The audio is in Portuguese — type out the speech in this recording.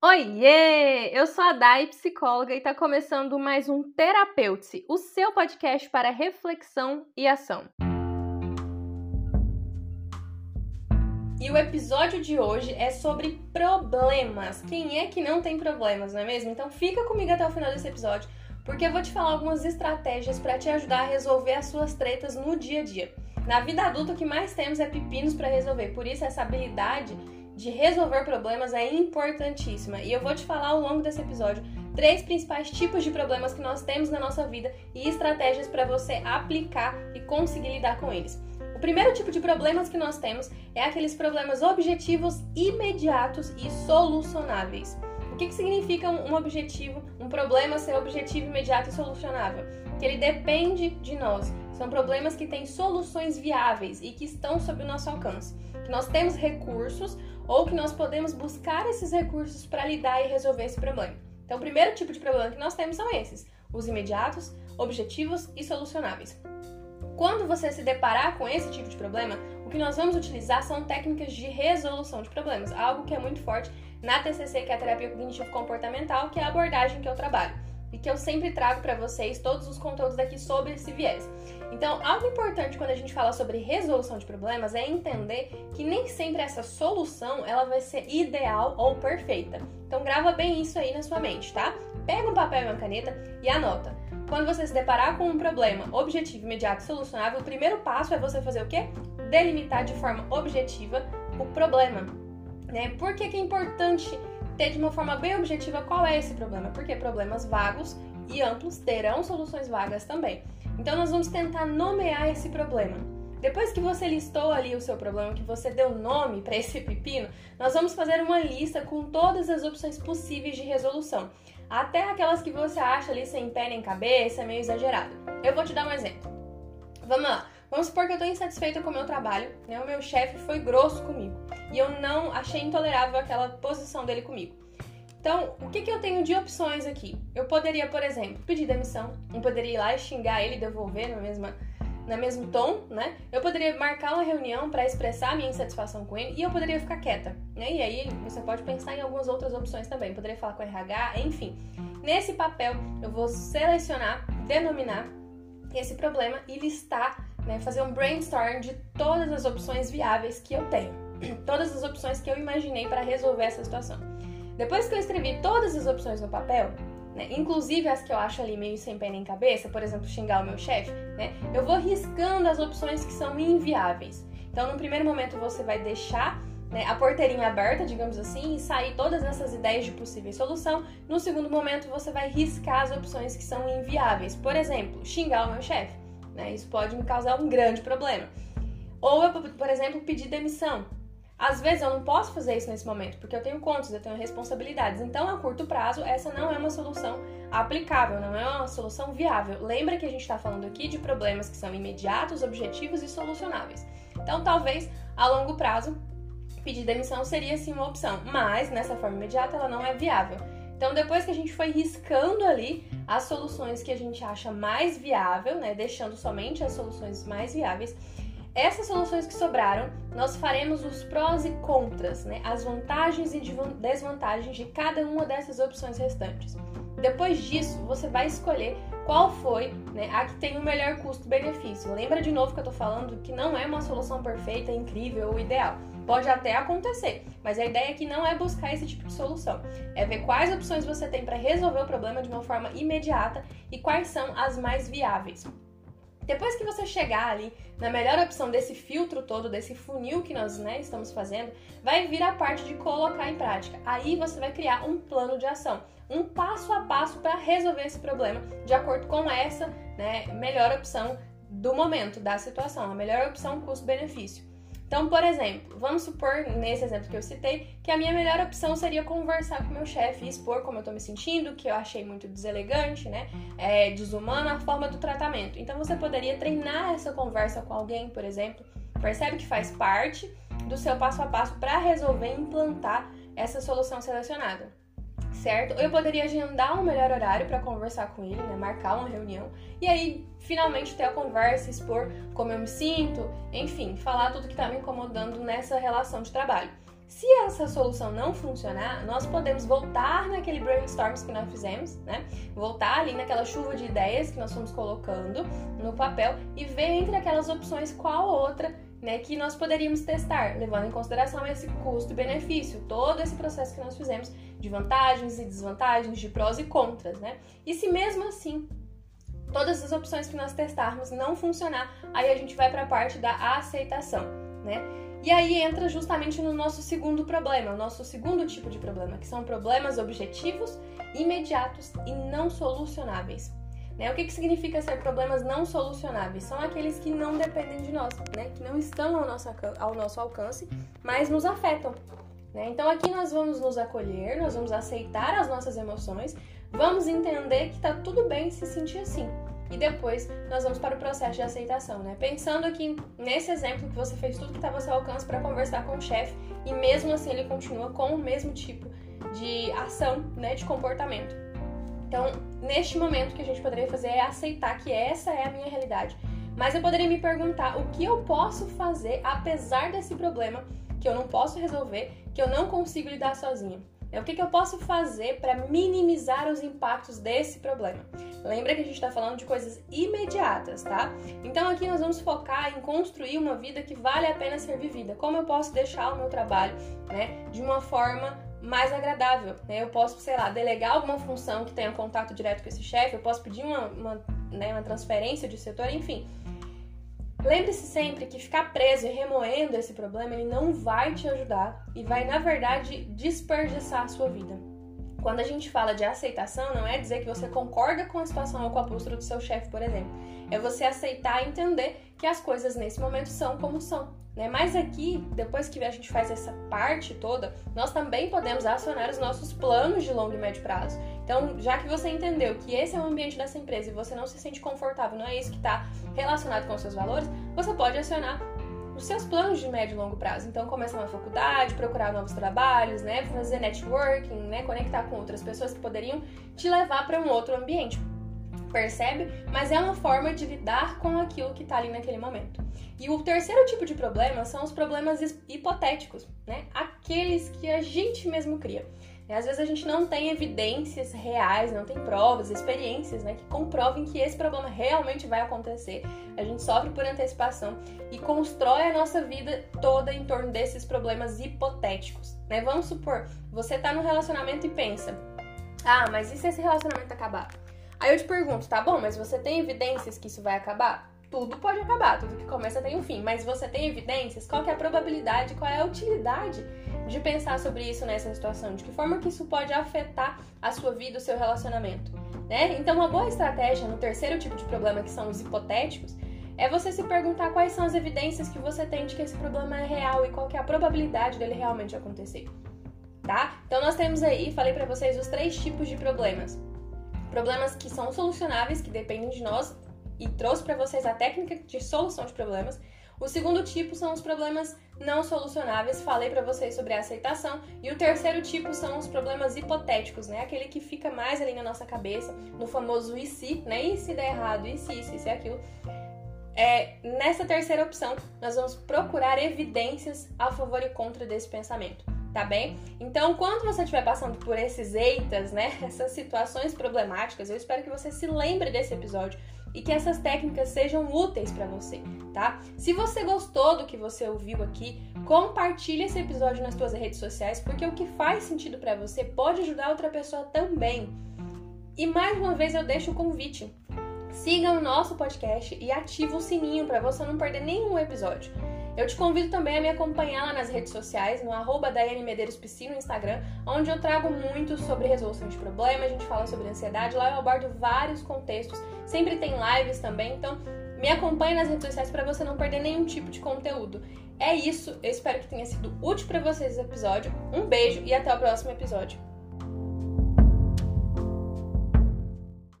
Oiê! Eu sou a Dai, psicóloga, e está começando mais um Terapeute, o seu podcast para reflexão e ação. E o episódio de hoje é sobre problemas. Quem é que não tem problemas, não é mesmo? Então fica comigo até o final desse episódio, porque eu vou te falar algumas estratégias para te ajudar a resolver as suas tretas no dia a dia. Na vida adulta, o que mais temos é pepinos para resolver, por isso essa habilidade de resolver problemas é importantíssima. E eu vou te falar ao longo desse episódio três principais tipos de problemas que nós temos na nossa vida e estratégias para você aplicar e conseguir lidar com eles. O primeiro tipo de problemas que nós temos é aqueles problemas objetivos imediatos e solucionáveis. O que, que significa um objetivo, um problema ser objetivo, imediato e solucionável? Que ele depende de nós. São problemas que têm soluções viáveis e que estão sob o nosso alcance. Que nós temos recursos ou que nós podemos buscar esses recursos para lidar e resolver esse problema. Então, o primeiro tipo de problema que nós temos são esses: os imediatos, objetivos e solucionáveis. Quando você se deparar com esse tipo de problema, o que nós vamos utilizar são técnicas de resolução de problemas, algo que é muito forte na TCC, que é a terapia cognitivo comportamental, que é a abordagem que eu trabalho e que eu sempre trago para vocês todos os conteúdos daqui sobre esse viés. Então, algo importante quando a gente fala sobre resolução de problemas é entender que nem sempre essa solução ela vai ser ideal ou perfeita. Então, grava bem isso aí na sua mente, tá? Pega um papel e uma caneta e anota. Quando você se deparar com um problema objetivo, imediato e solucionável, o primeiro passo é você fazer o quê? Delimitar de forma objetiva o problema. Né? Por que, que é importante ter de uma forma bem objetiva qual é esse problema, porque problemas vagos e amplos terão soluções vagas também. Então nós vamos tentar nomear esse problema. Depois que você listou ali o seu problema, que você deu nome para esse pepino, nós vamos fazer uma lista com todas as opções possíveis de resolução, até aquelas que você acha ali sem pé nem cabeça, meio exagerado. Eu vou te dar um exemplo. Vamos lá. Vamos supor que eu estou insatisfeita com o meu trabalho, né? O meu chefe foi grosso comigo e eu não achei intolerável aquela posição dele comigo. Então, o que, que eu tenho de opções aqui? Eu poderia, por exemplo, pedir demissão, eu poderia ir lá e xingar ele e devolver na mesma, na mesmo tom, né? Eu poderia marcar uma reunião para expressar minha insatisfação com ele e eu poderia ficar quieta, né? E aí você pode pensar em algumas outras opções também. Poderia falar com o RH, enfim. Nesse papel, eu vou selecionar, denominar esse problema e listar né, fazer um brainstorm de todas as opções viáveis que eu tenho, todas as opções que eu imaginei para resolver essa situação. Depois que eu escrevi todas as opções no papel, né, inclusive as que eu acho ali meio sem pé nem cabeça, por exemplo, xingar o meu chefe, né, eu vou riscando as opções que são inviáveis. Então, no primeiro momento, você vai deixar né, a porteirinha aberta, digamos assim, e sair todas essas ideias de possível solução. No segundo momento, você vai riscar as opções que são inviáveis. Por exemplo, xingar o meu chefe. Né? Isso pode me causar um grande problema. Ou eu, por exemplo, pedir demissão. Às vezes eu não posso fazer isso nesse momento, porque eu tenho contas, eu tenho responsabilidades. Então, a curto prazo, essa não é uma solução aplicável, não é uma solução viável. Lembra que a gente está falando aqui de problemas que são imediatos, objetivos e solucionáveis. Então, talvez a longo prazo, pedir demissão seria sim uma opção, mas nessa forma imediata ela não é viável. Então, depois que a gente foi riscando ali as soluções que a gente acha mais viável, né, deixando somente as soluções mais viáveis, essas soluções que sobraram, nós faremos os prós e contras, né, as vantagens e desvantagens de cada uma dessas opções restantes. Depois disso, você vai escolher qual foi né, a que tem o melhor custo-benefício. Lembra de novo que eu tô falando que não é uma solução perfeita, incrível ou ideal. Pode até acontecer, mas a ideia aqui não é buscar esse tipo de solução. É ver quais opções você tem para resolver o problema de uma forma imediata e quais são as mais viáveis. Depois que você chegar ali na melhor opção desse filtro todo, desse funil que nós né, estamos fazendo, vai vir a parte de colocar em prática. Aí você vai criar um plano de ação, um passo a passo para resolver esse problema de acordo com essa né, melhor opção do momento, da situação, a melhor opção custo-benefício. Então, por exemplo, vamos supor, nesse exemplo que eu citei, que a minha melhor opção seria conversar com meu chefe e expor como eu tô me sentindo, que eu achei muito deselegante, né? É, desumana a forma do tratamento. Então, você poderia treinar essa conversa com alguém, por exemplo. Percebe que faz parte do seu passo a passo para resolver implantar essa solução selecionada certo? Eu poderia agendar um melhor horário para conversar com ele, né? Marcar uma reunião e aí finalmente ter a conversa, expor como eu me sinto, enfim, falar tudo que está me incomodando nessa relação de trabalho. Se essa solução não funcionar, nós podemos voltar naquele brainstorms que nós fizemos, né? Voltar ali naquela chuva de ideias que nós fomos colocando no papel e ver entre aquelas opções qual outra né, que nós poderíamos testar, levando em consideração esse custo e benefício, todo esse processo que nós fizemos de vantagens e desvantagens, de prós e contras, né? E se mesmo assim todas as opções que nós testarmos não funcionar, aí a gente vai para a parte da aceitação, né? E aí entra justamente no nosso segundo problema, o nosso segundo tipo de problema, que são problemas objetivos, imediatos e não solucionáveis. Né? O que, que significa ser problemas não solucionáveis? São aqueles que não dependem de nós, né? que não estão ao nosso, ao nosso alcance, mas nos afetam. Né? Então aqui nós vamos nos acolher, nós vamos aceitar as nossas emoções, vamos entender que está tudo bem se sentir assim e depois nós vamos para o processo de aceitação, né? Pensando aqui nesse exemplo que você fez tudo que estava ao seu alcance para conversar com o chefe e mesmo assim ele continua com o mesmo tipo de ação, né, de comportamento. Então, neste momento o que a gente poderia fazer é aceitar que essa é a minha realidade. Mas eu poderia me perguntar o que eu posso fazer apesar desse problema que eu não posso resolver, que eu não consigo lidar sozinha. É o que, eu posso fazer para minimizar os impactos desse problema? Lembra que a gente está falando de coisas imediatas, tá? Então aqui nós vamos focar em construir uma vida que vale a pena ser vivida. Como eu posso deixar o meu trabalho, né, de uma forma mais agradável? Né? Eu posso, sei lá, delegar alguma função que tenha contato direto com esse chefe, eu posso pedir uma, uma, né, uma transferência de setor, enfim. Lembre-se sempre que ficar preso e remoendo esse problema, ele não vai te ajudar e vai, na verdade, desperdiçar a sua vida. Quando a gente fala de aceitação, não é dizer que você concorda com a situação ou com a postura do seu chefe, por exemplo. É você aceitar e entender que as coisas nesse momento são como são. Né? Mas aqui, depois que a gente faz essa parte toda, nós também podemos acionar os nossos planos de longo e médio prazo. Então, já que você entendeu que esse é o ambiente dessa empresa e você não se sente confortável, não é isso que está relacionado com os seus valores, você pode acionar os seus planos de médio e longo prazo. Então, começar uma faculdade, procurar novos trabalhos, né? fazer networking, né? conectar com outras pessoas que poderiam te levar para um outro ambiente percebe? Mas é uma forma de lidar com aquilo que está ali naquele momento. E o terceiro tipo de problema são os problemas hipotéticos, né? Aqueles que a gente mesmo cria. Às vezes a gente não tem evidências reais, não tem provas, experiências, né, que comprovem que esse problema realmente vai acontecer. A gente sofre por antecipação e constrói a nossa vida toda em torno desses problemas hipotéticos, né? Vamos supor, você está num relacionamento e pensa: "Ah, mas e se esse relacionamento acabar?" Aí eu te pergunto, tá bom, mas você tem evidências que isso vai acabar? Tudo pode acabar, tudo que começa tem um fim, mas você tem evidências? Qual é a probabilidade, qual é a utilidade de pensar sobre isso nessa situação? De que forma que isso pode afetar a sua vida, o seu relacionamento? Né? Então, uma boa estratégia no terceiro tipo de problema, que são os hipotéticos, é você se perguntar quais são as evidências que você tem de que esse problema é real e qual é a probabilidade dele realmente acontecer. Tá? Então nós temos aí, falei para vocês os três tipos de problemas problemas que são solucionáveis, que dependem de nós, e trouxe para vocês a técnica de solução de problemas. O segundo tipo são os problemas não solucionáveis, falei para vocês sobre a aceitação. E o terceiro tipo são os problemas hipotéticos, né? Aquele que fica mais ali na nossa cabeça, no famoso e se, né? E se der errado, e se isso, e se aquilo. É, nessa terceira opção, nós vamos procurar evidências a favor e contra desse pensamento tá bem? Então, quando você estiver passando por esses eitas, né, essas situações problemáticas, eu espero que você se lembre desse episódio e que essas técnicas sejam úteis para você, tá? Se você gostou do que você ouviu aqui, compartilhe esse episódio nas suas redes sociais, porque o que faz sentido para você pode ajudar outra pessoa também. E mais uma vez eu deixo o convite. Siga o nosso podcast e ative o sininho para você não perder nenhum episódio. Eu te convido também a me acompanhar lá nas redes sociais, no arroba Daiane Medeiros Psi no Instagram, onde eu trago muito sobre resolução de problemas, a gente fala sobre ansiedade, lá eu abordo vários contextos, sempre tem lives também, então me acompanhe nas redes sociais para você não perder nenhum tipo de conteúdo. É isso, eu espero que tenha sido útil para vocês esse episódio. Um beijo e até o próximo episódio.